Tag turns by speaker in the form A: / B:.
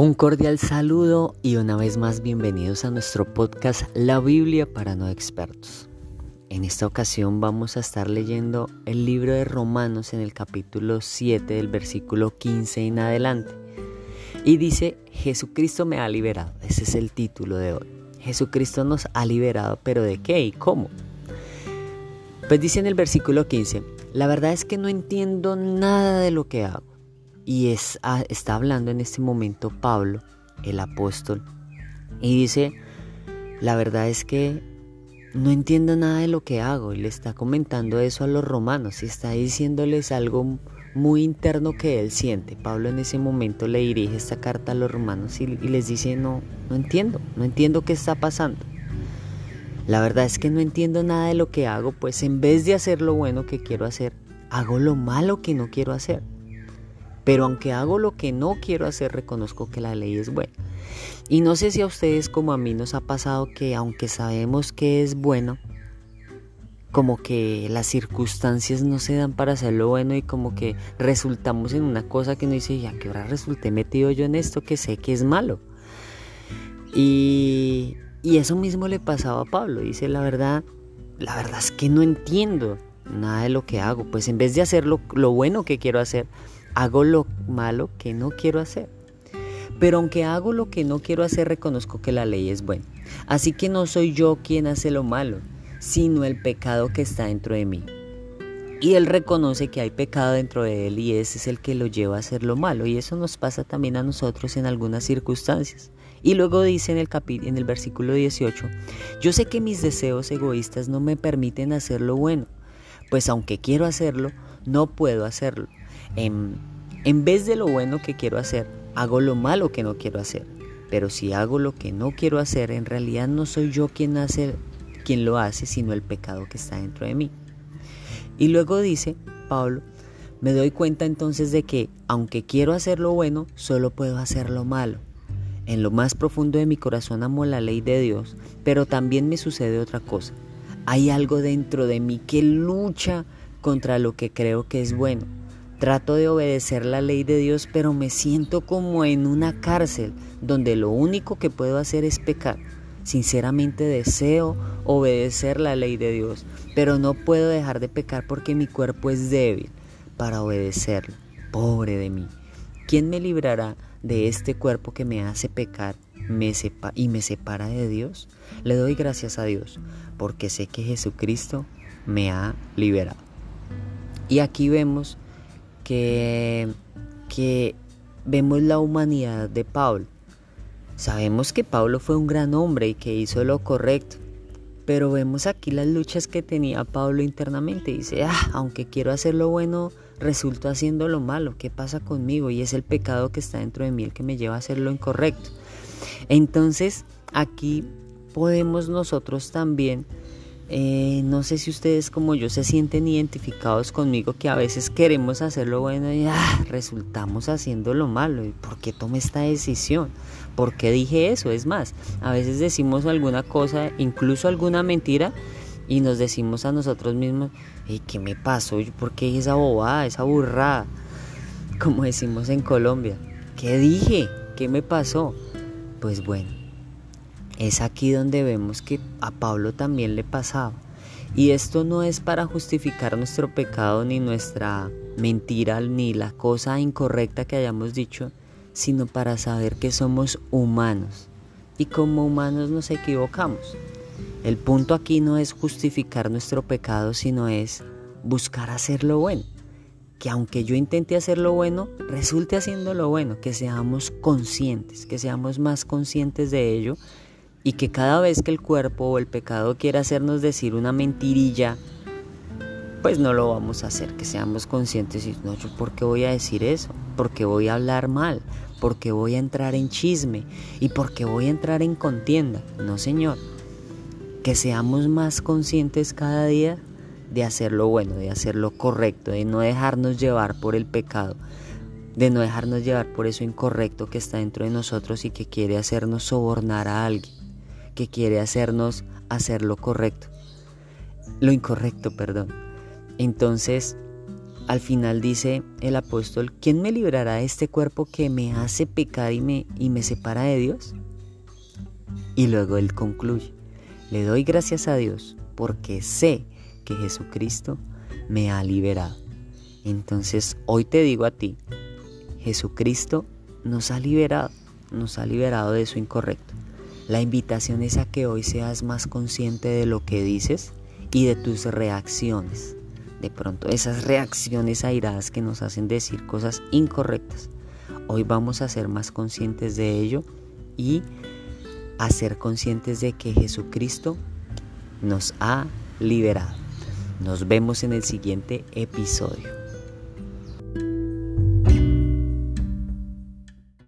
A: Un cordial saludo y una vez más bienvenidos a nuestro podcast La Biblia para no expertos. En esta ocasión vamos a estar leyendo el libro de Romanos en el capítulo 7 del versículo 15 en adelante. Y dice, Jesucristo me ha liberado. Ese es el título de hoy. Jesucristo nos ha liberado, pero ¿de qué y cómo? Pues dice en el versículo 15, la verdad es que no entiendo nada de lo que hago y es, ah, está hablando en este momento Pablo, el apóstol, y dice, la verdad es que no entiendo nada de lo que hago, y le está comentando eso a los romanos, y está diciéndoles algo muy interno que él siente. Pablo en ese momento le dirige esta carta a los romanos y, y les dice, no, no entiendo, no entiendo qué está pasando. La verdad es que no entiendo nada de lo que hago, pues en vez de hacer lo bueno que quiero hacer, hago lo malo que no quiero hacer. Pero aunque hago lo que no quiero hacer, reconozco que la ley es buena. Y no sé si a ustedes como a mí nos ha pasado que aunque sabemos que es bueno, como que las circunstancias no se dan para hacer lo bueno y como que resultamos en una cosa que no dice, ya que ahora resulté metido yo en esto que sé que es malo. Y, y eso mismo le pasaba a Pablo. Dice, la verdad, la verdad es que no entiendo nada de lo que hago. Pues en vez de hacer lo, lo bueno que quiero hacer, hago lo malo que no quiero hacer. Pero aunque hago lo que no quiero hacer, reconozco que la ley es buena. Así que no soy yo quien hace lo malo, sino el pecado que está dentro de mí. Y él reconoce que hay pecado dentro de él y ese es el que lo lleva a hacer lo malo. Y eso nos pasa también a nosotros en algunas circunstancias. Y luego dice en el, en el versículo 18, yo sé que mis deseos egoístas no me permiten hacer lo bueno, pues aunque quiero hacerlo, no puedo hacerlo. En, en vez de lo bueno que quiero hacer, hago lo malo que no quiero hacer. Pero si hago lo que no quiero hacer, en realidad no soy yo quien, hace, quien lo hace, sino el pecado que está dentro de mí. Y luego dice Pablo, me doy cuenta entonces de que, aunque quiero hacer lo bueno, solo puedo hacer lo malo. En lo más profundo de mi corazón amo la ley de Dios, pero también me sucede otra cosa. Hay algo dentro de mí que lucha contra lo que creo que es bueno Trato de obedecer la ley de Dios, pero me siento como en una cárcel donde lo único que puedo hacer es pecar. Sinceramente deseo obedecer la ley de Dios, pero no puedo dejar de pecar porque mi cuerpo es débil para obedecerlo. Pobre de mí. ¿Quién me librará de este cuerpo que me hace pecar me y me separa de Dios? Le doy gracias a Dios porque sé que Jesucristo me ha liberado. Y aquí vemos que, que vemos la humanidad de Pablo. Sabemos que Pablo fue un gran hombre y que hizo lo correcto, pero vemos aquí las luchas que tenía Pablo internamente. Dice, ah, aunque quiero hacer lo bueno, resulto haciendo lo malo. ¿Qué pasa conmigo? Y es el pecado que está dentro de mí el que me lleva a hacer lo incorrecto. Entonces, aquí podemos nosotros también eh, no sé si ustedes como yo se sienten identificados conmigo que a veces queremos hacer lo bueno y ah, resultamos haciendo lo malo. ¿Y por qué tomé esta decisión? ¿Por qué dije eso? Es más, a veces decimos alguna cosa, incluso alguna mentira, y nos decimos a nosotros mismos, ¿qué me pasó? ¿Por qué esa bobada, esa burrada? Como decimos en Colombia, ¿qué dije? ¿Qué me pasó? Pues bueno, es aquí donde vemos que a Pablo también le pasaba. Y esto no es para justificar nuestro pecado ni nuestra mentira ni la cosa incorrecta que hayamos dicho, sino para saber que somos humanos. Y como humanos nos equivocamos. El punto aquí no es justificar nuestro pecado, sino es buscar hacer lo bueno. Que aunque yo intente hacer lo bueno, resulte haciendo lo bueno, que seamos conscientes, que seamos más conscientes de ello y que cada vez que el cuerpo o el pecado quiera hacernos decir una mentirilla, pues no lo vamos a hacer, que seamos conscientes y no, yo por qué voy a decir eso, por qué voy a hablar mal, por qué voy a entrar en chisme y por qué voy a entrar en contienda. No, Señor, que seamos más conscientes cada día de hacer lo bueno, de hacer lo correcto, de no dejarnos llevar por el pecado, de no dejarnos llevar por eso incorrecto que está dentro de nosotros y que quiere hacernos sobornar a alguien que quiere hacernos hacer lo correcto, lo incorrecto, perdón. Entonces, al final dice el apóstol, ¿quién me librará de este cuerpo que me hace pecar y me, y me separa de Dios? Y luego él concluye, le doy gracias a Dios porque sé que Jesucristo me ha liberado. Entonces hoy te digo a ti, Jesucristo nos ha liberado, nos ha liberado de eso incorrecto. La invitación es a que hoy seas más consciente de lo que dices y de tus reacciones. De pronto esas reacciones airadas que nos hacen decir cosas incorrectas. Hoy vamos a ser más conscientes de ello y a ser conscientes de que Jesucristo nos ha liberado. Nos vemos en el siguiente episodio.